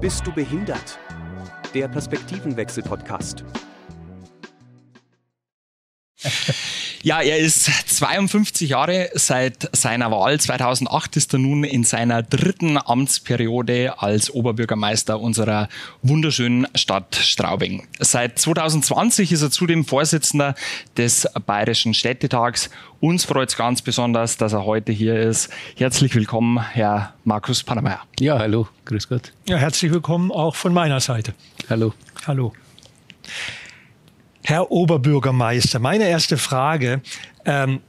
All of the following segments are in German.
Bist du behindert? Der Perspektivenwechsel-Podcast. Ja, er ist 52 Jahre. Seit seiner Wahl 2008 ist er nun in seiner dritten Amtsperiode als Oberbürgermeister unserer wunderschönen Stadt Straubing. Seit 2020 ist er zudem Vorsitzender des Bayerischen Städtetags. Uns freut es ganz besonders, dass er heute hier ist. Herzlich willkommen, Herr Markus Panameier. Ja, hallo, grüß Gott. Ja, herzlich willkommen auch von meiner Seite. Hallo. Hallo. Herr Oberbürgermeister, meine erste Frage. Ähm,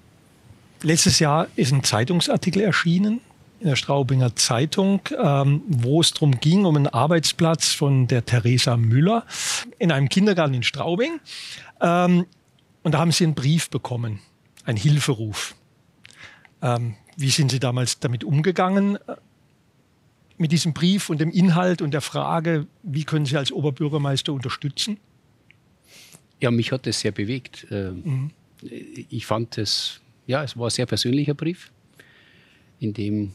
letztes Jahr ist ein Zeitungsartikel erschienen in der Straubinger Zeitung, ähm, wo es darum ging, um einen Arbeitsplatz von der Theresa Müller in einem Kindergarten in Straubing. Ähm, und da haben Sie einen Brief bekommen, einen Hilferuf. Ähm, wie sind Sie damals damit umgegangen? äh, Mit diesem Brief und dem Inhalt und der Frage, wie können Sie als Oberbürgermeister unterstützen? Ja, mich hat das sehr bewegt. Ähm, Ich fand es, ja, es war ein sehr persönlicher Brief, in dem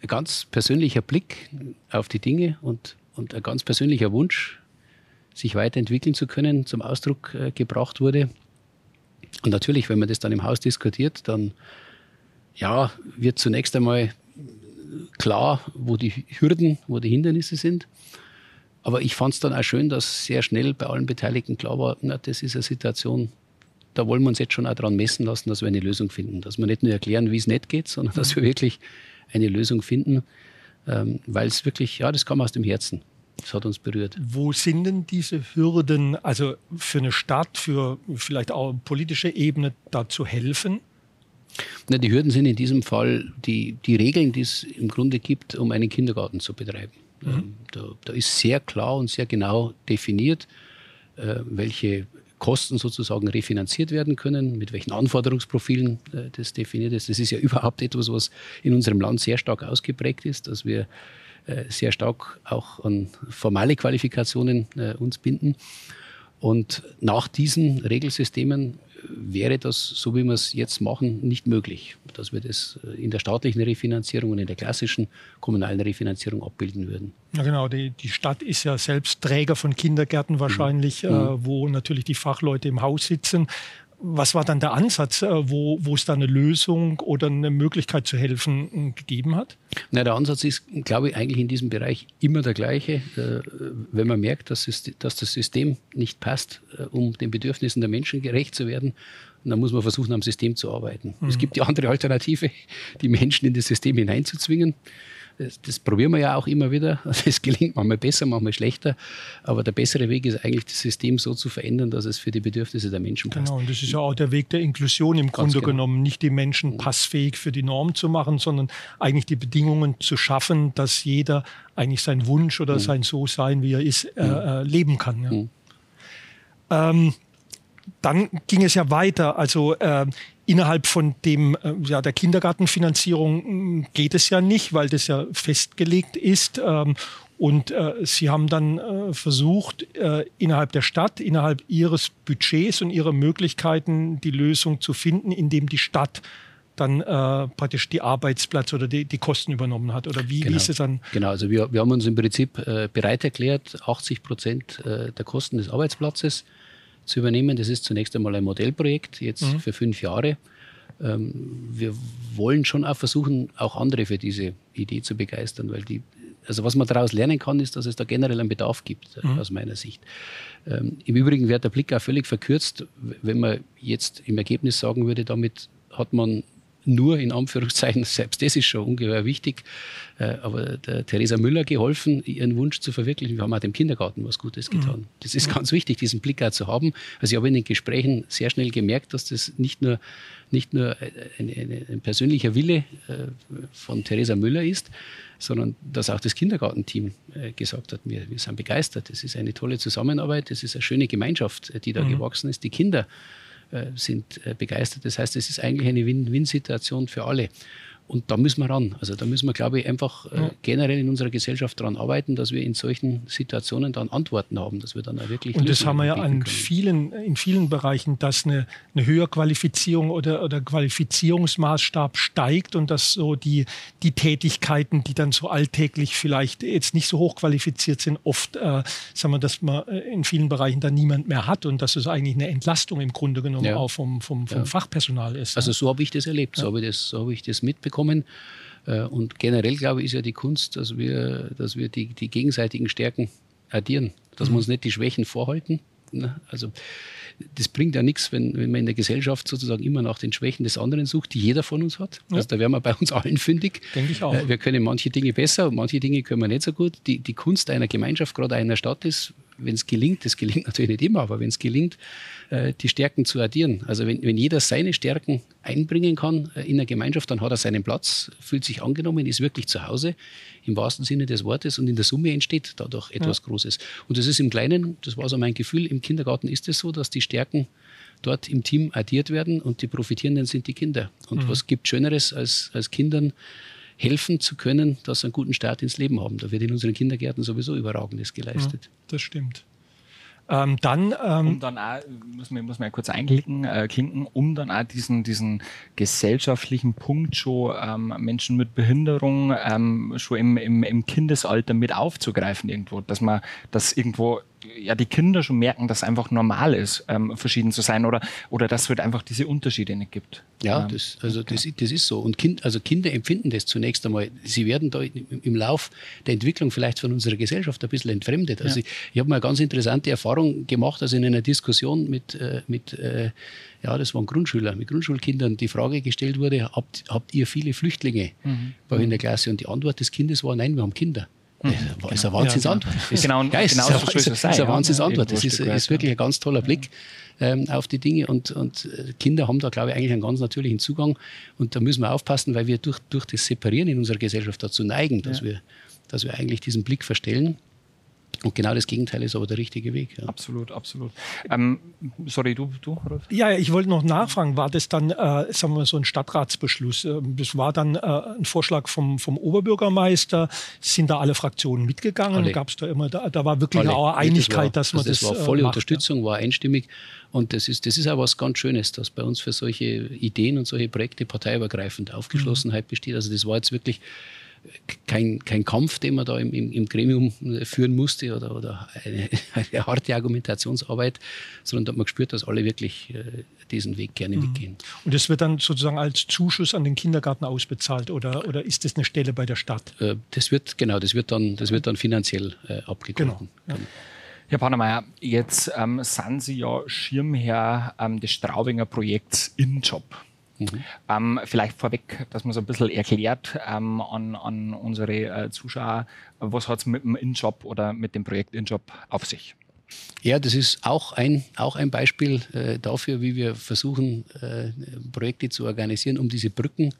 ein ganz persönlicher Blick auf die Dinge und, und ein ganz persönlicher Wunsch, sich weiterentwickeln zu können, zum Ausdruck äh, gebracht wurde. Und natürlich, wenn man das dann im Haus diskutiert, dann ja, wird zunächst einmal klar, wo die Hürden, wo die Hindernisse sind. Aber ich fand es dann auch schön, dass sehr schnell bei allen Beteiligten klar war, na, das ist eine Situation, da wollen wir uns jetzt schon auch daran messen lassen, dass wir eine Lösung finden. Dass wir nicht nur erklären, wie es nicht geht, sondern dass wir wirklich eine Lösung finden, ähm, weil es wirklich, ja, das kam aus dem Herzen. Das hat uns berührt. Wo sind denn diese Hürden, also für eine Stadt, für vielleicht auch politische Ebene, da zu helfen? Na, die Hürden sind in diesem Fall die, die Regeln, die es im Grunde gibt, um einen Kindergarten zu betreiben. Ähm, da, da ist sehr klar und sehr genau definiert, äh, welche Kosten sozusagen refinanziert werden können, mit welchen Anforderungsprofilen äh, das definiert ist. Das ist ja überhaupt etwas, was in unserem Land sehr stark ausgeprägt ist, dass wir äh, sehr stark auch an formale Qualifikationen uns binden. Und nach diesen Regelsystemen wäre das, so wie wir es jetzt machen, nicht möglich, dass wir das äh, in der staatlichen Refinanzierung und in der klassischen kommunalen Refinanzierung abbilden würden. Ja, genau. Die, die Stadt ist ja selbst Träger von Kindergärten wahrscheinlich, äh, wo natürlich die Fachleute im Haus sitzen. Was war dann der Ansatz, äh, wo, wo es da eine Lösung oder eine Möglichkeit zu helfen äh, gegeben hat? Na, der Ansatz ist, glaube ich, eigentlich in diesem Bereich immer der gleiche. Äh, Wenn man merkt, dass, es, dass das System nicht passt, um den Bedürfnissen der Menschen gerecht zu werden, dann muss man versuchen, am System zu arbeiten. Es gibt die andere Alternative, die Menschen in das System hineinzuzwingen. Das, das probieren wir ja auch immer wieder. Das gelingt manchmal besser, manchmal schlechter. Aber der bessere Weg ist eigentlich, das System so zu verändern, dass es für die Bedürfnisse der Menschen passt. Genau, und das ist ja auch der Weg der Inklusion im Grunde genau. genommen, nicht die Menschen passfähig für die Norm zu machen, sondern eigentlich die Bedingungen zu schaffen, dass jeder eigentlich seinen Wunsch oder sein So-Sein, wie er ist, äh, äh, leben kann. Ja. Mhm. Ähm, dann ging es ja weiter. Also äh, innerhalb von dem äh, ja der Kindergartenfinanzierung mh, geht es ja nicht, weil das ja festgelegt ist. Ähm, und äh, Sie haben dann äh, versucht, äh, innerhalb der Stadt, innerhalb Ihres Budgets und Ihrer Möglichkeiten die Lösung zu finden, indem die Stadt dann äh, praktisch die Arbeitsplatz oder die, die Kosten übernommen hat. Oder wie, wie ist es dann? Genau, also wir, wir haben uns im Prinzip äh, bereit erklärt, 80 Prozent äh, der Kosten des Arbeitsplatzes zu übernehmen. Das ist zunächst einmal ein Modellprojekt, jetzt Mhm. für fünf Jahre. Ähm, wir wollen schon auch versuchen, auch andere für diese Idee zu begeistern, weil die, also was man daraus lernen kann, ist, dass es da generell einen Bedarf gibt, äh, aus meiner Sicht. Ähm, Im Übrigen wird der Blick auch völlig verkürzt, wenn man jetzt im Ergebnis sagen würde, damit hat man nur in Anführungszeichen, selbst das ist schon ungeheuer wichtig, äh, aber der Theresa Müller geholfen, ihren Wunsch zu verwirklichen. Wir haben auch dem Kindergarten was Gutes getan. Das ist ganz wichtig, diesen Blick auch zu haben. Also ich habe in den Gesprächen sehr schnell gemerkt, dass das nicht nur, nicht nur ein, ein, ein persönlicher Wille äh, von Theresa Müller ist, sondern dass auch das Kindergartenteam äh, gesagt hat, wir, wir sind begeistert. Es ist eine tolle Zusammenarbeit, es ist eine schöne Gemeinschaft, die da gewachsen ist. Die Kinder sind äh, begeistert. Das heißt, es ist eigentlich eine Win-Win-Situation für alle. Und da müssen wir ran. Also da müssen wir, glaube ich, einfach äh, generell in unserer Gesellschaft daran arbeiten, dass wir in solchen Situationen dann Antworten haben, dass wir dann auch wirklich. Und das haben wir ja an vielen, in vielen Bereichen, dass eine, eine Höherqualifizierung oder, oder Qualifizierungsmaßstab steigt und dass so die, die Tätigkeiten, die dann so alltäglich vielleicht jetzt nicht so hoch qualifiziert sind, oft, äh, sagen wir, dass man äh, in vielen Bereichen dann niemand mehr hat und dass es eigentlich eine Entlastung im Grunde genommen ja. auch vom, vom, vom ja. Fachpersonal ist. Also so habe ich das erlebt, so habe ich das, so habe ich das mitbekommen kommen. Äh, und generell, glaube ich, ist ja die Kunst, dass wir, dass wir die, die gegenseitigen Stärken addieren, dass mhm. wir uns nicht die Schwächen vorhalten. Ne? Also das bringt ja nichts, wenn, wenn man in der Gesellschaft sozusagen immer nach den Schwächen des anderen sucht, die jeder von uns hat. Ja. Also da wären wir bei uns allen fündig. Denke ich auch. Äh, wir können manche Dinge besser und manche Dinge können wir nicht so gut. Die, die Kunst einer Gemeinschaft, gerade einer Stadt ist, wenn es gelingt, das gelingt natürlich nicht immer, aber wenn es gelingt, äh, die Stärken zu addieren. Also wenn, wenn jeder seine Stärken einbringen kann äh, in der Gemeinschaft, dann hat er seinen Platz, fühlt sich angenommen, ist wirklich zu Hause im wahrsten Sinne des Wortes und in der Summe entsteht dadurch etwas ja. Großes. Und das ist im Kleinen, das war so mein Gefühl, im Kindergarten ist es so, dass die Stärken dort im Team addiert werden und die Profitierenden sind die Kinder. Und mhm. was gibt Schöneres als, als Kindern helfen zu können, dass sie einen guten Start ins Leben haben. Da wird in unseren Kindergärten sowieso Überragendes geleistet. Ja, das stimmt. Ähm, dann, ähm, um dann auch, muss man, muss man kurz einklicken, äh, klinken, um dann auch diesen, diesen gesellschaftlichen Punkt schon ähm, Menschen mit Behinderung ähm, schon im, im, im Kindesalter mit aufzugreifen irgendwo, dass man das irgendwo ja die Kinder schon merken, dass es einfach normal ist, ähm, verschieden zu sein oder, oder dass es halt einfach diese Unterschiede nicht gibt. Ja, ähm, das, also okay. das, das ist so. Und kind, also Kinder empfinden das zunächst einmal. Sie werden da im Lauf der Entwicklung vielleicht von unserer Gesellschaft ein bisschen entfremdet. Also ja. ich, ich habe mal eine ganz interessante Erfahrung gemacht, also in einer Diskussion mit, äh, mit äh, ja, das waren Grundschüler, mit Grundschulkindern, die Frage gestellt wurde, habt, habt ihr viele Flüchtlinge mhm. bei euch in der Klasse? Und die Antwort des Kindes war, nein, wir haben Kinder. Das mhm. ist eine Wahnsinnsantwort. Ja, genau, ja, ist, genau so ist, ist, eine Wahnsinnsantwort. Das ist, ist wirklich ein ganz toller Blick ähm, auf die Dinge. Und, und äh, Kinder haben da, glaube ich, eigentlich einen ganz natürlichen Zugang. Und da müssen wir aufpassen, weil wir durch, durch das Separieren in unserer Gesellschaft dazu neigen, dass, ja. wir, dass wir eigentlich diesen Blick verstellen. Und genau das Gegenteil ist aber der richtige Weg. Ja. Absolut, absolut. Ähm, sorry, du, du Rolf? Ja, ich wollte noch nachfragen, war das dann, äh, sagen wir so ein Stadtratsbeschluss? Ähm, das war dann äh, ein Vorschlag vom, vom Oberbürgermeister. Sind da alle Fraktionen mitgegangen? Gab es da immer, da, da war wirklich alle. eine Einigkeit, das war, dass man das. Das war äh, volle macht, Unterstützung, ja. war einstimmig. Und das ist, das ist auch was ganz Schönes, dass bei uns für solche Ideen und solche Projekte parteiübergreifend Aufgeschlossenheit mhm. besteht. Also das war jetzt wirklich kein, kein Kampf, den man da im, im, im Gremium führen musste oder, oder eine, eine, harte Argumentationsarbeit, sondern da hat man gespürt, dass alle wirklich äh, diesen Weg gerne mhm. mitgehen. Und das wird dann sozusagen als Zuschuss an den Kindergarten ausbezahlt oder, oder ist das eine Stelle bei der Stadt? Äh, das wird, genau, das wird dann, das wird dann finanziell äh, abgegolten. Genau. Ja. Herr Pannemeyer, jetzt ähm, sind Sie ja Schirmherr ähm, des Straubinger Projekts InJob. Mhm. Ähm, vielleicht vorweg, dass man so ein bisschen erklärt ähm, an, an unsere äh, Zuschauer, was hat es mit dem InJob oder mit dem Projekt InJob auf sich? Ja, das ist auch ein, auch ein Beispiel äh, dafür, wie wir versuchen, äh, Projekte zu organisieren, um diese Brücken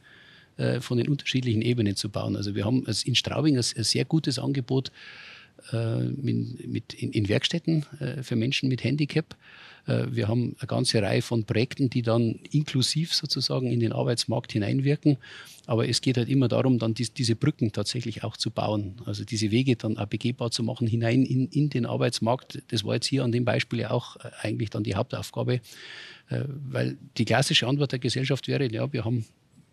äh, von den unterschiedlichen Ebenen zu bauen. Also wir haben in Straubing ein, ein sehr gutes Angebot äh, mit, mit in, in, Werkstätten äh, für Menschen mit Handicap. Äh, wir haben eine ganze Reihe von Projekten, die dann inklusiv sozusagen in den Arbeitsmarkt hineinwirken. Aber es geht halt immer darum, dann diese Brücken tatsächlich auch zu bauen. Also diese Wege dann auch begehbar zu machen hinein in, in den Arbeitsmarkt. Das war jetzt hier an dem Beispiel ja auch eigentlich dann die Hauptaufgabe. Weil die klassische Antwort der Gesellschaft wäre, ja, wir haben,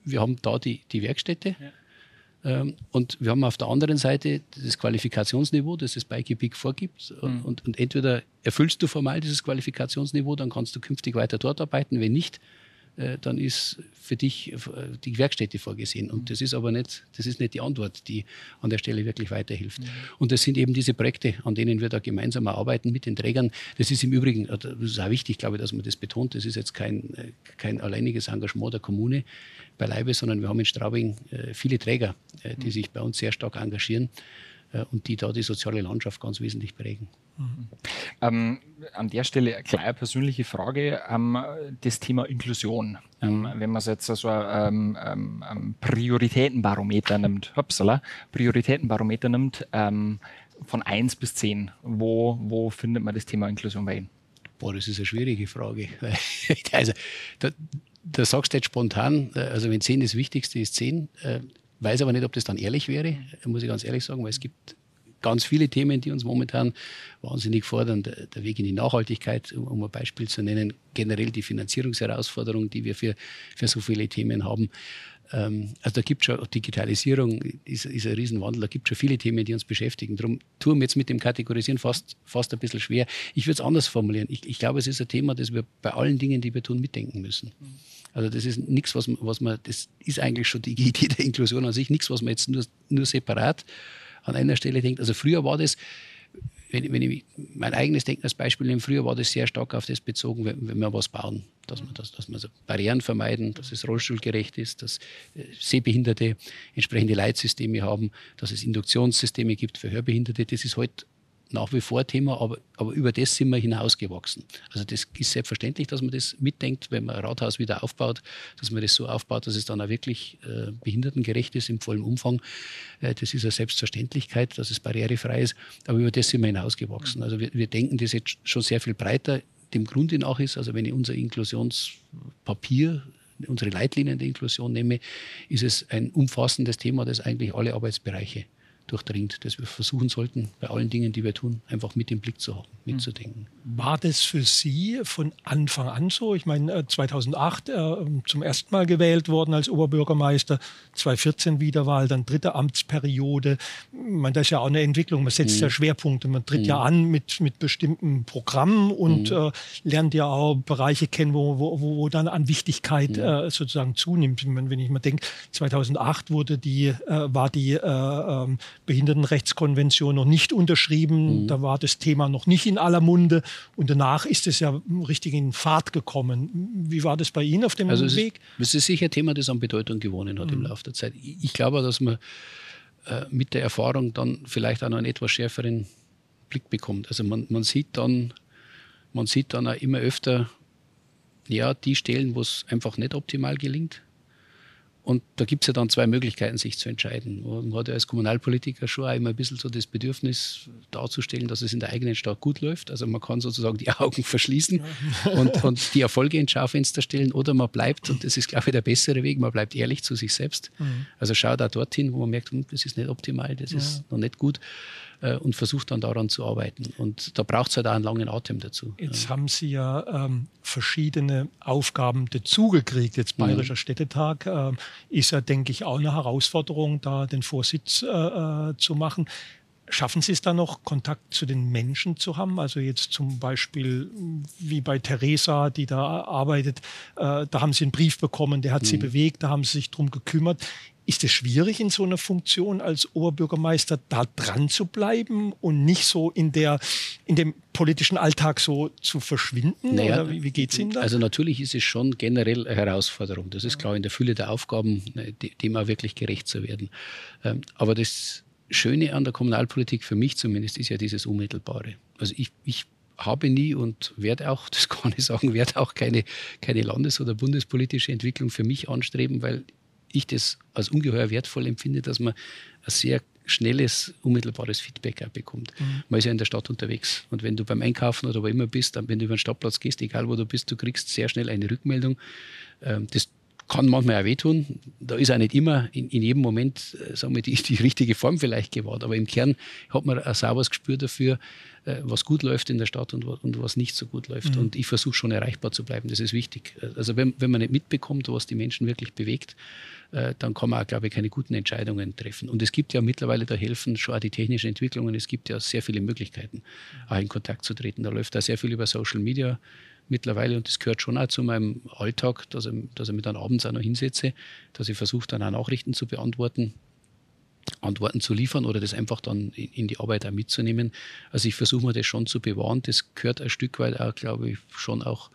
wir haben da die, die Werkstätte. Ja und wir haben auf der anderen Seite das Qualifikationsniveau, das das Bike Peak vorgibt. Mhm. Und, und, entweder erfüllst du formal dieses Qualifikationsniveau, dann kannst du künftig weiter dort arbeiten. Wenn nicht, äh, dann ist für dich äh, die Werkstätte vorgesehen. Und das ist aber nicht, das ist nicht die Antwort, die an der Stelle wirklich weiterhilft. Mhm. Und das sind eben diese Projekte, an denen wir da gemeinsam arbeiten mit den Trägern. Das ist im Übrigen, äh, das ist auch wichtig, glaube ich, dass man das betont, das ist jetzt kein, kein alleiniges Engagement der Kommune beileibe, sondern wir haben in Straubing viele Träger, die mhm. sich bei uns sehr stark engagieren und die da die soziale Landschaft ganz wesentlich prägen. Mhm. Ähm, an der Stelle eine kleine persönliche Frage, ähm, das Thema Inklusion. Ähm, mhm. wenn man jetzt so ein ähm, ähm, Prioritätenbarometer nimmt, hopsala, Prioritätenbarometer nimmt, ähm, von 1 bis 10, wo, wo findet man das Thema Inklusion bei Ihnen? Boah, das ist eine schwierige Frage. also, da, da sagst du jetzt spontan, äh, also wenn 10 das Wichtigste ist, 10. Weiß aber nicht, ob das dann ehrlich wäre, muss ich ganz ehrlich sagen, weil es gibt ganz viele Themen, die uns momentan wahnsinnig fordern. Der, Weg in die Nachhaltigkeit, um, ein Beispiel zu nennen, generell die Finanzierungsherausforderungen, die wir für, für so viele Themen haben. Ähm, also da gibt es schon, Digitalisierung ist, ist ein Riesenwandel, da gibt es schon viele Themen, die uns beschäftigen. Darum tun wir jetzt mit dem Kategorisieren fast, fast ein bisschen schwer. Ich würde es anders formulieren. Ich, ich glaube, es ist ein Thema, das wir bei allen Dingen, die wir tun, mitdenken müssen. Also das ist nichts, was, was man, das ist eigentlich schon die Idee der Inklusion an sich, nichts, was man jetzt nur, nur separat an einer Stelle denkt. Also früher war das, wenn, wenn ich mein eigenes Denken als Beispiel nehme, früher war das sehr stark auf das bezogen, wenn, wenn wir was bauen, dass wir, das, dass wir so Barrieren vermeiden, dass es rollstuhlgerecht ist, dass äh, Sehbehinderte entsprechende Leitsysteme haben, dass es Induktionssysteme gibt für Hörbehinderte. Das ist heute nach wie vor Thema, aber, aber über das sind wir hinausgewachsen. Also das ist selbstverständlich, dass man das mitdenkt, wenn man ein Rathaus wieder aufbaut, dass man das so aufbaut, dass es dann auch wirklich äh, behindertengerecht ist im vollen Umfang. Äh, das ist eine Selbstverständlichkeit, dass es barrierefrei ist, aber über das sind wir hinausgewachsen. Also wir, wir denken das jetzt schon sehr viel breiter. Dem Grunde nach ist, also wenn ich unser Inklusionspapier unsere Leitlinien der Inklusion nehme, ist es ein umfassendes Thema, das eigentlich alle Arbeitsbereiche durchdringt, das wir versuchen sollten, bei allen Dingen, die wir tun, einfach mit im Blick zu haben, mitzudenken. War das für Sie von Anfang an so? Ich meine, 2008 äh, äh, zum ersten Mal gewählt worden als Oberbürgermeister, 2014 Wiederwahl, dann dritte Amtsperiode. meine, das ist ja auch eine Entwicklung. Man setzt mhm. ja Schwerpunkte. Man tritt mhm. ja an mit, mit bestimmten Programmen und mhm. äh, lernt ja auch Bereiche kennen, wo, wo, wo dann an Wichtigkeit mhm. äh, sozusagen zunimmt. Wenn ich mal denke, 2008 wurde die, äh, war die äh, ähm, Behindertenrechtskonvention noch nicht unterschrieben. Mhm. Da war das Thema noch nicht in aller Munde. Und danach ist es ja richtig in Fahrt gekommen. Wie war das bei Ihnen auf dem also Weg? Es ist sicher ein Thema, das an Bedeutung gewonnen hat mhm. im Laufe der Zeit. Ich glaube, dass man äh, mit der Erfahrung dann vielleicht auch noch einen etwas schärferen Blick bekommt. Also man, man sieht dann, man sieht dann auch immer öfter, ja, die Stellen, wo es einfach nicht optimal gelingt, und da gibt es ja dann zwei Möglichkeiten, sich zu entscheiden. Man hat ja als Kommunalpolitiker schon auch immer ein bisschen so das Bedürfnis darzustellen, dass es in der eigenen Stadt gut läuft. Also man kann sozusagen die Augen verschließen ja. und, und, die Erfolge ins Schaufenster stellen oder man bleibt, und das ist, glaube ich, der bessere Weg, man bleibt ehrlich zu sich selbst. Mhm. Also schaut auch dorthin, wo man merkt, hm, das ist nicht optimal, das ja. ist noch nicht gut äh, und versucht dann daran zu arbeiten. Und da braucht es halt auch einen langen Atem dazu. Jetzt ja. haben Sie ja ähm, verschiedene Aufgaben dazugekriegt. Jetzt mhm. Bayerischer mhm. Städtetag äh, ist ja, denke ich, auch eine Herausforderung, da den Vorsitz äh, äh zu machen. Schaffen Sie es da noch, Kontakt zu den Menschen zu haben? Also jetzt zum Beispiel wie bei Theresa, die da arbeitet, äh, da haben Sie einen Brief bekommen, der hat mhm. Sie bewegt, da haben Sie sich darum gekümmert. Ist es schwierig in so einer Funktion als Oberbürgermeister da dran zu bleiben und nicht so in, der, in dem politischen Alltag so zu verschwinden? Naja, Oder wie, wie geht es Ihnen da? Also natürlich ist es schon generell eine Herausforderung. Das ist klar in der Fülle der Aufgaben, dem auch wirklich gerecht zu werden. Ähm, aber das Schöne an der Kommunalpolitik für mich zumindest ist ja dieses Unmittelbare. Also ich, ich habe nie und werde auch, das kann ich sagen, werde auch keine, keine landes- oder bundespolitische Entwicklung für mich anstreben, weil ich das als ungeheuer wertvoll empfinde, dass man ein sehr schnelles, unmittelbares Feedback auch bekommt. Mhm. Man ist ja in der Stadt unterwegs. Und wenn du beim Einkaufen oder wo immer bist, dann, wenn du über den Stadtplatz gehst, egal wo du bist, du kriegst sehr schnell eine Rückmeldung. Ähm, das kann manchmal auch wehtun. Da ist auch nicht immer in, in jedem Moment äh, sagen wir, die, die richtige Form vielleicht gewahrt. Aber im Kern hat man ein sauberes Gespür dafür, äh, was gut läuft in der Stadt und, und was nicht so gut läuft. Mhm. Und ich versuche schon erreichbar zu bleiben. Das ist wichtig. Also wenn, wenn man nicht mitbekommt, was die Menschen wirklich bewegt, äh, dann kann man auch, glaube ich, keine guten Entscheidungen treffen. Und es gibt ja mittlerweile, da helfen schon auch die technischen Entwicklungen, es gibt ja sehr viele Möglichkeiten, auch in Kontakt zu treten. Da läuft da sehr viel über Social Media mittlerweile und das gehört schon auch zu meinem Alltag, dass, ich, dass ich mich dann abends auch noch hinsetze, dass ich versuche, dann auch Nachrichten zu beantworten, Antworten zu liefern oder das einfach dann in die Arbeit auch mitzunehmen. Also ich versuche mir das schon zu bewahren. Das gehört ein Stück weit auch, glaube ich, schon auch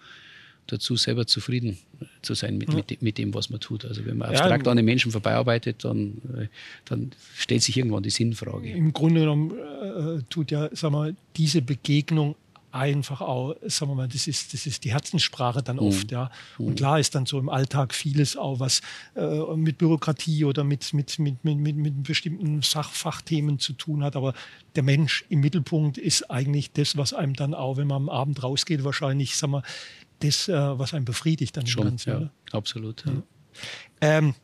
dazu, selber zufrieden zu sein mit, ja. mit, mit, dem, was man tut. Also wenn man abstrakt ja, an den Menschen vorbeiarbeitet, dann, äh, dann stellt sich irgendwann die Sinnfrage. Im Grunde genommen äh, tut ja, sag mal, diese Begegnung einfach auch, sagen wir mal, das ist, das ist die Herzenssprache dann mhm. oft, ja. Und mhm. klar ist dann so im Alltag vieles auch, was äh, mit Bürokratie oder mit, mit, mit, mit, mit, mit bestimmten Sachfachthemen zu tun hat. Aber der Mensch im Mittelpunkt ist eigentlich das, was einem dann auch, wenn man am Abend rausgeht, wahrscheinlich, sagen wir, das, äh, was einen befriedigt dann Schon, Ganzen, ja, oder? absolut. Ja. Ähm,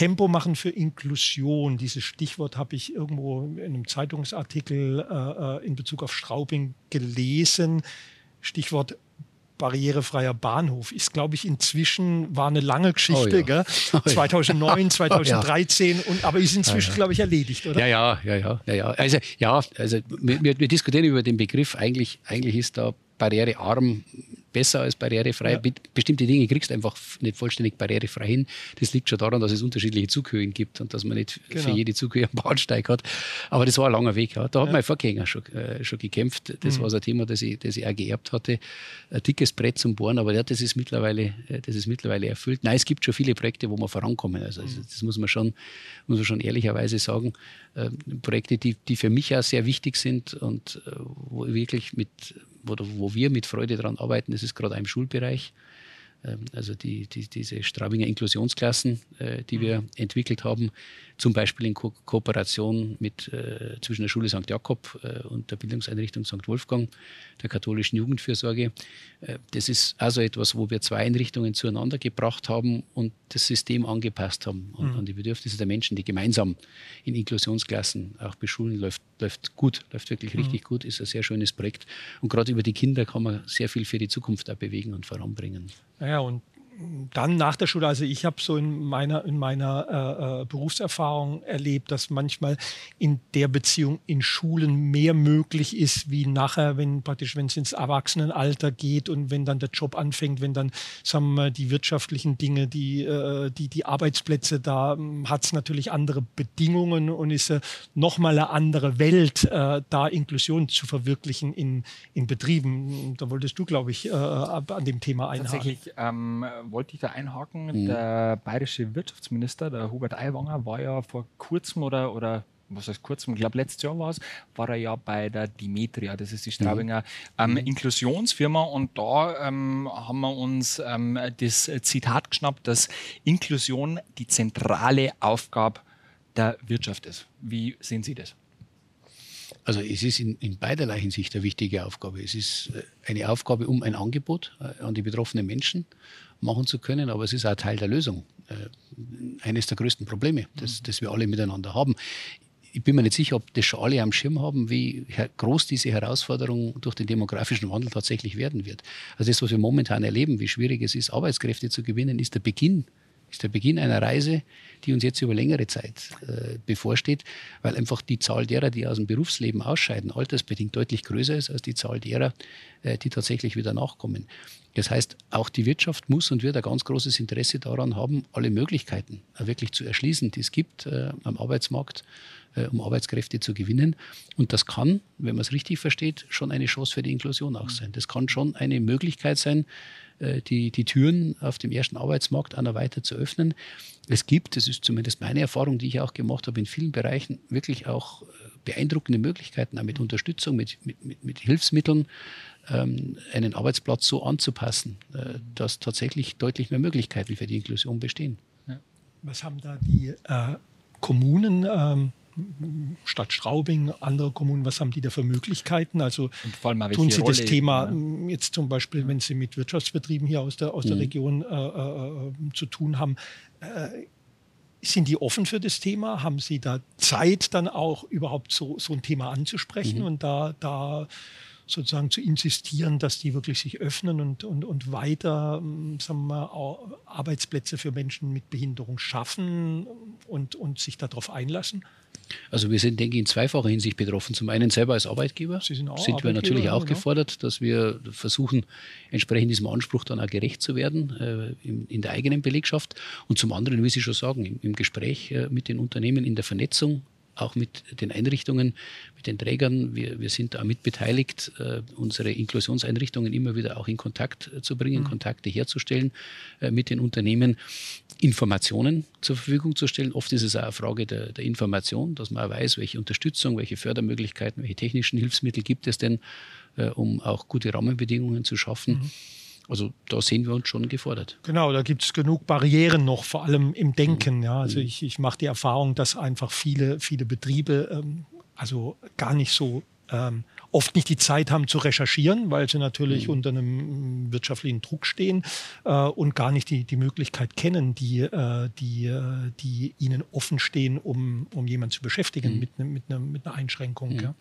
Tempo machen für Inklusion, dieses Stichwort habe ich irgendwo in einem Zeitungsartikel äh, äh in Bezug auf Straubing gelesen. Stichwort barrierefreier Bahnhof ist, glaube ich, inzwischen war eine lange Geschichte, Oh ja. gell? 2009, 2013, und, aber ist inzwischen, Ja, ja. glaube ich, erledigt, oder? Ja, ja, ja, ja, ja, ja. Also, ja, also wir, wir wir diskutieren über den Begriff. Eigentlich, eigentlich ist da barrierearm besser als barrierefrei. Ja. Be bestimmte Dinge kriegst du einfach nicht vollständig barrierefrei hin. Das liegt schon daran, dass es unterschiedliche Zughöhen gibt und dass man nicht für Genau. jede Zughöhe einen Bahnsteig hat. Aber das war ein langer Weg. Ja. Da hat mein Vorgänger schon, äh, schon gekämpft. Das Mhm. war so ein Thema, das ich, das ich auch geerbt hatte. Ein dickes Brett zum Bohren, aber ja, das, ist mittlerweile, äh, das ist mittlerweile erfüllt. Nein, es gibt schon viele Projekte, wo wir vorankommen. Also Mhm. das muss man schon, muss man schon ehrlicherweise sagen. Ähm, Projekte, die, die für mich auch sehr wichtig sind und äh, wo ich wirklich mit, wo, wo wir mit Freude daran arbeiten, das ist gerade im Schulbereich. Ähm, Also die, die, diese Straubinger Inklusionsklassen, äh, die wir entwickelt haben, zum Beispiel in Ko Kooperation mit, äh, zwischen der Schule St. Jakob äh, und der Bildungseinrichtung St. Wolfgang, der katholischen Jugendfürsorge. Äh, das ist also etwas, wo wir zwei Einrichtungen zueinander gebracht haben und das System angepasst haben an, an die Bedürfnisse der Menschen, die gemeinsam in Inklusionsklassen auch beschulen, läuft, läuft gut, läuft wirklich richtig gut, ist ein sehr schönes Projekt. Und gerade über die Kinder kann man sehr viel für die Zukunft auch bewegen und voranbringen. Naja, und dann nach der Schule, also ich habe so in meiner, in meiner äh, äh, Berufserfahrung erlebt, dass manchmal in der Beziehung in Schulen mehr möglich ist, wie nachher, wenn praktisch, wenn es ins Erwachsenenalter geht und wenn dann der Job anfängt, wenn dann, sagen wir die wirtschaftlichen Dinge, die, äh, die, die Arbeitsplätze, da hat es natürlich andere Bedingungen und ist äh, nochmal eine andere Welt, äh, da Inklusion zu verwirklichen in, in Betrieben. Da wolltest du, glaube ich, äh, an dem Thema einhaken. Tatsächlich ähm, wollte ich da einhaken. Mhm. Der bayerische Wirtschaftsminister, der Hubert Aiwanger, war ja vor kurzem oder, oder was heißt kurzem, ich glaube letztes Jahr war es, war er ja bei der Dimetria, das ist die Straubinger ähm, Inklusionsfirma und da ähm, haben wir uns ähm, das Zitat geschnappt, dass Inklusion die zentrale Aufgabe der Wirtschaft ist. Wie sehen Sie das? Also es ist in, in beiderlei Hinsicht eine wichtige Aufgabe. Es ist äh, eine Aufgabe, um ein Angebot äh, an die betroffenen Menschen machen zu können, aber es ist auch Teil der Lösung. Äh, Eines der größten Probleme, das, das wir alle miteinander haben. Ich bin mir nicht sicher, ob das schon alle am Schirm haben, wie groß diese Herausforderung durch den demografischen Wandel tatsächlich werden wird. Also das, was wir momentan erleben, wie schwierig es ist, Arbeitskräfte zu gewinnen, ist der Beginn ist der Beginn einer Reise, die uns jetzt über längere Zeit äh, bevorsteht, weil einfach die Zahl derer, die aus dem Berufsleben ausscheiden, altersbedingt deutlich größer ist als die Zahl derer, äh, die tatsächlich wieder nachkommen. Das heißt, auch die Wirtschaft muss und wird ein ganz großes Interesse daran haben, alle Möglichkeiten äh, wirklich zu erschließen, die es gibt äh, am Arbeitsmarkt, äh, um Arbeitskräfte zu gewinnen. Und das kann, wenn man es richtig versteht, schon eine Chance für die Inklusion auch sein. Das kann schon eine Möglichkeit sein, die, die Türen auf dem ersten Arbeitsmarkt noch weiter zu öffnen. Es gibt, das ist zumindest meine Erfahrung, die ich auch gemacht habe, in vielen Bereichen wirklich auch äh, beeindruckende Möglichkeiten, auch mit Unterstützung, mit, mit, mit, mit Hilfsmitteln, ähm, einen Arbeitsplatz so anzupassen, äh, dass tatsächlich deutlich mehr Möglichkeiten für die Inklusion bestehen. Was haben da die äh, Kommunen, ähm, Stadt Straubing, andere Kommunen, was haben die da für Möglichkeiten? Also tun Sie das Rolle, Thema ja. m, jetzt zum Beispiel, wenn Sie mit Wirtschaftsbetrieben hier aus der, aus der Region äh, äh, zu tun haben, äh, sind die offen für das Thema? Haben Sie da Zeit, dann auch überhaupt so, so ein Thema anzusprechen und da, da sozusagen zu insistieren, dass die wirklich sich öffnen und, und, und weiter ähm, sagen wir, Arbeitsplätze für Menschen mit Behinderung schaffen und, und sich darauf einlassen? Also wir sind, denke ich, in zweifacher Hinsicht betroffen. Zum einen selber als Arbeitgeber sind auch wir natürlich auch genau. gefordert, dass wir versuchen, entsprechend diesem Anspruch dann auch gerecht zu werden äh, in, in der eigenen Belegschaft. Und zum anderen, wie Sie schon sagen, im, im Gespräch äh, mit den Unternehmen, in der Vernetzung, auch mit den Einrichtungen, mit den Trägern. Wir, wir sind da mit beteiligt, äh, unsere Inklusionseinrichtungen immer wieder auch in Kontakt zu bringen, Kontakte herzustellen äh, mit den Unternehmen, Informationen zur Verfügung zu stellen. Oft ist es auch eine Frage der, der Information, dass man weiß, welche Unterstützung, welche Fördermöglichkeiten, welche technischen Hilfsmittel gibt es denn, äh, um auch gute Rahmenbedingungen zu schaffen. Also da sehen wir uns schon gefordert. Genau, da gibt es genug Barrieren noch, vor allem im Denken. Ja. Also ich, ich mache die Erfahrung, dass einfach viele, viele Betriebe ähm, also gar nicht so ähm, oft nicht die Zeit haben zu recherchieren, weil sie natürlich mhm. unter einem wirtschaftlichen Druck stehen äh, und gar nicht die, die Möglichkeit kennen, die, äh, die, äh, die ihnen offen stehen, um, um jemanden zu beschäftigen mhm. mit, ne, mit, einer, mit einer Einschränkung. Mhm. Ja.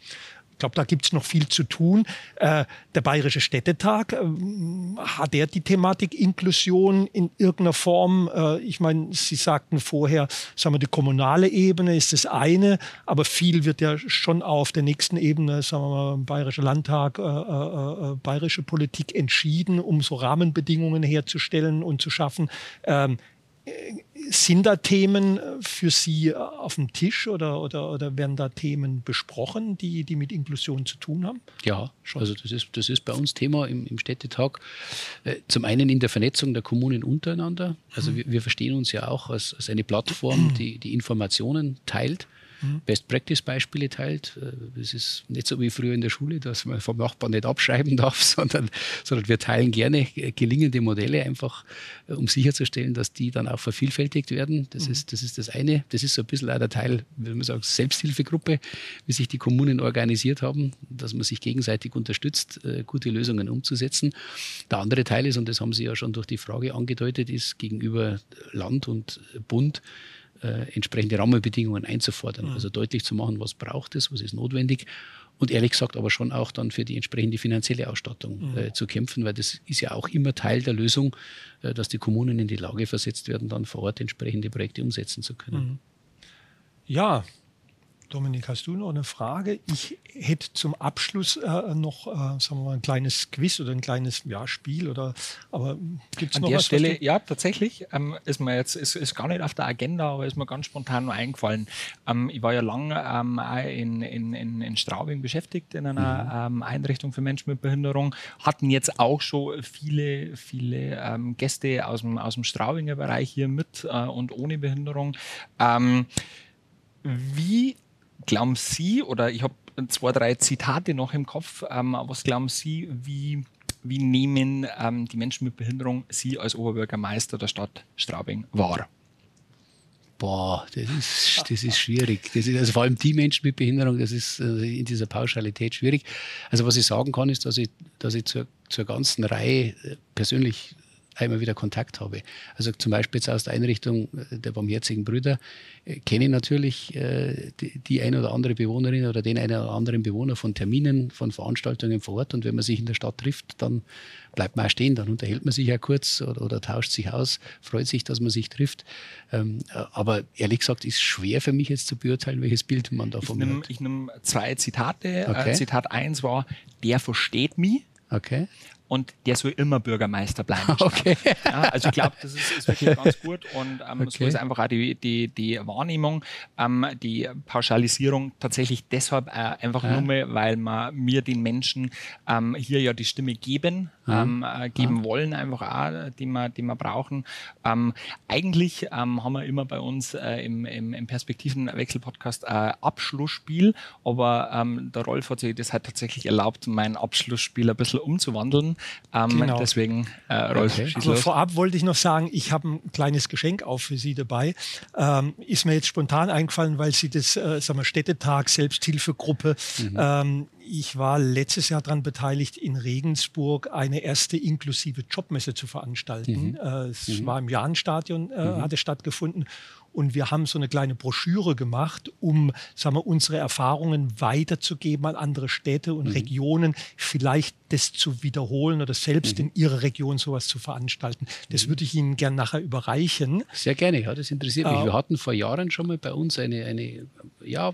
Glaube, da gibt es noch viel zu tun. Äh, der Bayerische Städtetag, äh, hat er die Thematik Inklusion in irgendeiner Form? Äh, ich meine, Sie sagten vorher, sagen wir, die kommunale Ebene ist das eine, aber viel wird ja schon auf der nächsten Ebene, sagen wir mal, Bayerischer Landtag, äh, äh, äh, bayerische Politik entschieden, um so Rahmenbedingungen herzustellen und zu schaffen. Ähm, sind da Themen äh, für Sie äh, auf dem Tisch oder, oder, oder werden da Themen besprochen, die, die mit Inklusion zu tun haben? Ja, schon. Also das ist, das ist bei uns Thema im, im Städtetag. Äh, zum einen in der Vernetzung der Kommunen untereinander. Also mhm. wir, wir, verstehen uns ja auch als, als eine Plattform, die, die Informationen teilt mhm. Best-Practice-Beispiele teilt. Äh, es ist nicht so wie früher in der Schule, dass man vom Nachbarn nicht abschreiben darf, sondern, sondern wir teilen gerne gelingende Modelle einfach, äh, um sicherzustellen, dass die dann auch vervielfältigt werden. Das, mhm. ist, das ist das eine. Das ist so ein bisschen auch der Teil, wie man sagt, Selbsthilfegruppe, wie sich die Kommunen organisiert haben, dass man sich gegenseitig unterstützt, äh, gute Lösungen umzusetzen. Der andere Teil ist, und das haben Sie ja schon durch die Frage angedeutet, ist gegenüber Land und Bund äh, entsprechende Rahmenbedingungen einzufordern. Mhm. Also deutlich zu machen, was braucht es, was ist notwendig. Und ehrlich gesagt aber schon auch dann für die entsprechende finanzielle Ausstattung mhm. äh, zu kämpfen, weil das ist ja auch immer Teil der Lösung, äh, dass die Kommunen in die Lage versetzt werden, dann vor Ort entsprechende Projekte umsetzen zu können. Mhm. Ja, Dominik, hast du noch eine Frage? Ich hätte zum Abschluss äh, noch äh, sagen wir mal, ein kleines Quiz oder ein kleines ja, Spiel oder aber gibt es noch der was? Stelle, ja, tatsächlich ähm, ist mir jetzt ist, ist gar nicht auf der Agenda, aber ist mir ganz spontan nur eingefallen. Ähm, ich war ja lange ähm, in, in, in, in Straubing beschäftigt in einer mhm. Ähm, Einrichtung für Menschen mit Behinderung, hatten jetzt auch schon viele viele ähm, Gäste aus dem aus dem Straubinger Bereich hier mit äh, und ohne Behinderung. Ähm, wie glauben Sie, oder ich habe zwei, drei Zitate noch im Kopf, ähm, was glauben Sie, wie, wie nehmen ähm, die Menschen mit Behinderung Sie als Oberbürgermeister der Stadt Straubing wahr? Boah, das ist, das ist schwierig. Das ist, also vor allem die Menschen mit Behinderung, das ist also in dieser Pauschalität schwierig. Also was ich sagen kann, ist, dass ich, dass ich zur, zur ganzen Reihe äh, persönlich immer wieder Kontakt habe. Also zum Beispiel jetzt aus der Einrichtung äh, der Barmherzigen Brüder äh, kenne ich natürlich äh, die, die eine oder andere Bewohnerin oder den einen oder anderen Bewohner von Terminen, von Veranstaltungen vor Ort. Und wenn man sich in der Stadt trifft, dann bleibt man auch stehen, dann unterhält man sich ja kurz oder, oder tauscht sich aus, freut sich, dass man sich trifft. Ähm, aber ehrlich gesagt ist schwer für mich jetzt zu beurteilen, welches Bild man davon hat. Ich nehme zwei Zitate. Okay. Zitat 1 war, der versteht mich. Okay und der soll immer Bürgermeister bleiben. Okay. Ja, also ich glaube, das ist, ist, wirklich ganz gut und ähm, okay. so ist einfach auch die, die, die Wahrnehmung, ähm, die Pauschalisierung tatsächlich deshalb äh, einfach ja. nur mehr, weil wir mir den Menschen ähm, hier ja die Stimme geben, mhm. äh, geben ja. wollen, einfach auch, die wir, die wir brauchen. Ähm, eigentlich ähm, haben wir immer bei uns äh, im, im, im Perspektivenwechsel-Podcast äh, Abschlussspiel, aber ähm, der Rolf hat sich das halt tatsächlich erlaubt, mein Abschlussspiel ein bisschen umzuwandeln. Ähm, genau. Deswegen, äh, Rolf, okay. Aber vorab wollte ich noch sagen, ich habe ein kleines Geschenk auch für Sie dabei. Ähm, ist mir jetzt spontan eingefallen, weil Sie das, äh, sagen wir, Städtetag, Selbsthilfegruppe, mhm. ähm, ich war letztes Jahr daran beteiligt, in Regensburg eine erste inklusive Jobmesse zu veranstalten. Mhm. Äh, es mhm. war im Jahnstadion, äh, mhm. hatte stattgefunden. Und wir haben so eine kleine Broschüre gemacht, um sagen wir, unsere Erfahrungen weiterzugeben an andere Städte und mhm. Regionen, vielleicht das zu wiederholen oder selbst mhm. in ihrer Region sowas zu veranstalten. Das mhm. würde ich Ihnen gerne nachher überreichen. Sehr gerne, ja, das interessiert mich. Äh, wir hatten vor Jahren schon mal bei uns eine, eine ja,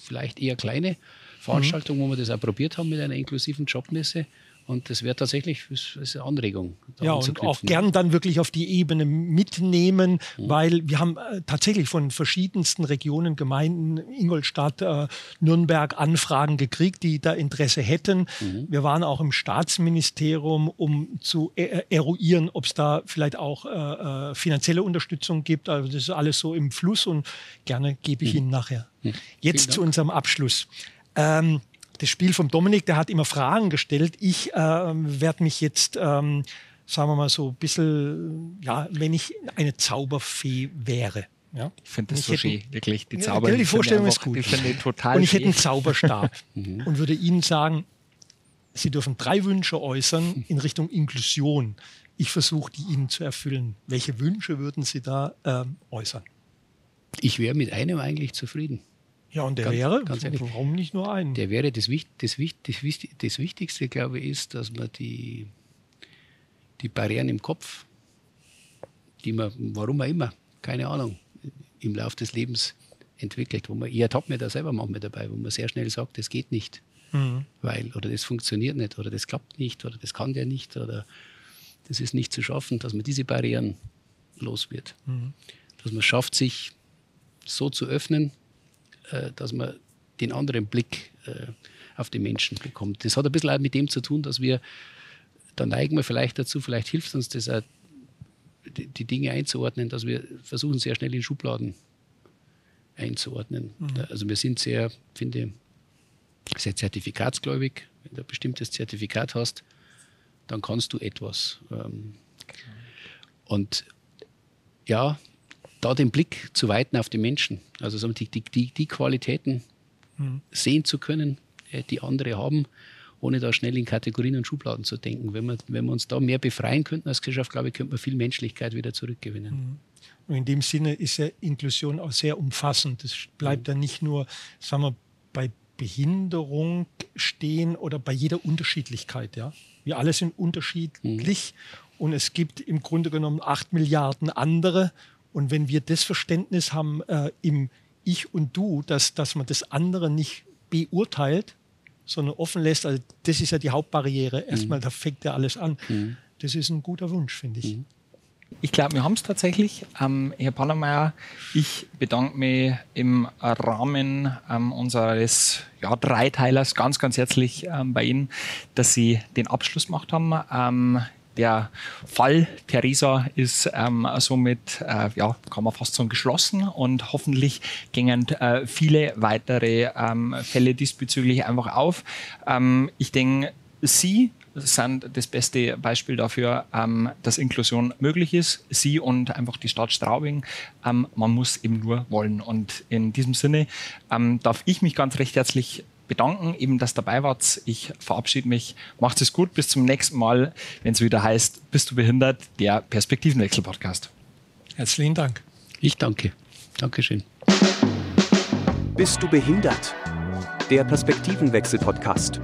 vielleicht eher kleine Veranstaltung, wo wir das auch probiert haben mit einer inklusiven Jobmesse. Und das wäre tatsächlich eine Anregung. Ja, und auch gern dann wirklich auf die Ebene mitnehmen, mhm. weil wir haben äh, tatsächlich von verschiedensten Regionen, Gemeinden, Ingolstadt, äh, Nürnberg Anfragen gekriegt, die da Interesse hätten. Mhm. Wir waren auch im Staatsministerium, um zu e eruieren, ob es da vielleicht auch äh, äh, finanzielle Unterstützung gibt. Also das ist alles so im Fluss und gerne gebe ich mhm. Ihnen nachher. Mhm. Jetzt zu unserem Abschluss. Ähm, das Spiel vom Dominik, der hat immer Fragen gestellt. Ich äh, werde mich jetzt, ähm, sagen wir mal so ein bisschen, ja, wenn ich eine Zauberfee wäre, Ja? Ich finde das Ich so schön, wirklich. Die Ja, Zauber. gell, die Vorstellung einfach- ist gut. Ich finde die total Und ich hätte einen Zauberstab und würde Ihnen sagen, Sie dürfen drei Wünsche äußern in Richtung Inklusion. Ich versuche, die Ihnen zu erfüllen. Welche Wünsche würden Sie da ähm, äußern? Ich wäre mit einem eigentlich zufrieden. Ja, und der Ganz- wäre, ganz ehrlich. warum nicht nur einen? Der wäre das, das, das, das Wichtigste, glaube ich, ist, dass man die, die Barrieren im Kopf, die man, warum auch immer, keine Ahnung, im Laufe des Lebens entwickelt, wo man, ich ertappe mir da selber manchmal dabei, wo man sehr schnell sagt, das geht nicht, Mhm. weil, oder das funktioniert nicht, oder das klappt nicht, oder das kann der nicht, oder das ist nicht zu schaffen, dass man diese Barrieren los wird. Dass man schafft, sich so zu öffnen, dass man den anderen Blick äh, auf die Menschen bekommt. Das hat ein bisschen auch mit dem zu tun, dass wir, da neigen wir vielleicht dazu, vielleicht hilft uns das auch, die, die Dinge einzuordnen, dass wir versuchen, sehr schnell in Schubladen einzuordnen. Also wir sind sehr, finde sehr zertifikatsgläubig. Wenn du ein bestimmtes Zertifikat hast, dann kannst du etwas. Ähm, Und ja, da den Blick zu weiten auf die Menschen, also so die, die, die, die Qualitäten sehen zu können, äh, die andere haben, ohne da schnell in Kategorien und Schubladen zu denken. Wenn wir, wenn wir uns da mehr befreien könnten als Gesellschaft, glaube ich, könnte man viel Menschlichkeit wieder zurückgewinnen. Und in dem Sinne ist ja Inklusion auch sehr umfassend. Es bleibt ja nicht nur, sagen wir, bei Behinderung stehen oder bei jeder Unterschiedlichkeit. Ja? Wir alle sind unterschiedlich und es gibt im Grunde genommen acht Milliarden andere. Und wenn wir das Verständnis haben äh, im Ich und Du, dass, dass man das andere nicht beurteilt, sondern offen lässt, also das ist ja die Hauptbarriere. Erstmal, da fängt ja alles an. Das ist ein guter Wunsch, finde ich. Ich glaube, wir haben es tatsächlich. Ähm, Herr Pallermeier, ich bedanke mich im Rahmen ähm, unseres ja, Dreiteilers ganz, ganz herzlich ähm, bei Ihnen, dass Sie den Abschluss gemacht haben. Der Fall Theresa ist ähm, somit, äh, ja, kann man fast sagen, geschlossen und hoffentlich gingen äh, viele weitere ähm, Fälle diesbezüglich einfach auf. Ähm, ich denke, Sie sind das beste Beispiel dafür, ähm, dass Inklusion möglich ist. Sie und einfach die Stadt Straubing. Ähm, man muss eben nur wollen. Und in diesem Sinne ähm, darf ich mich ganz recht herzlich bedanken, eben, dass ihr dabei wart. Ich verabschiede mich. Macht es gut. Bis zum nächsten Mal, wenn es wieder heißt, bist du behindert? Der Perspektivenwechsel-Podcast. Herzlichen Dank. Ich danke. Dankeschön. Bist du behindert? Der Perspektivenwechsel-Podcast.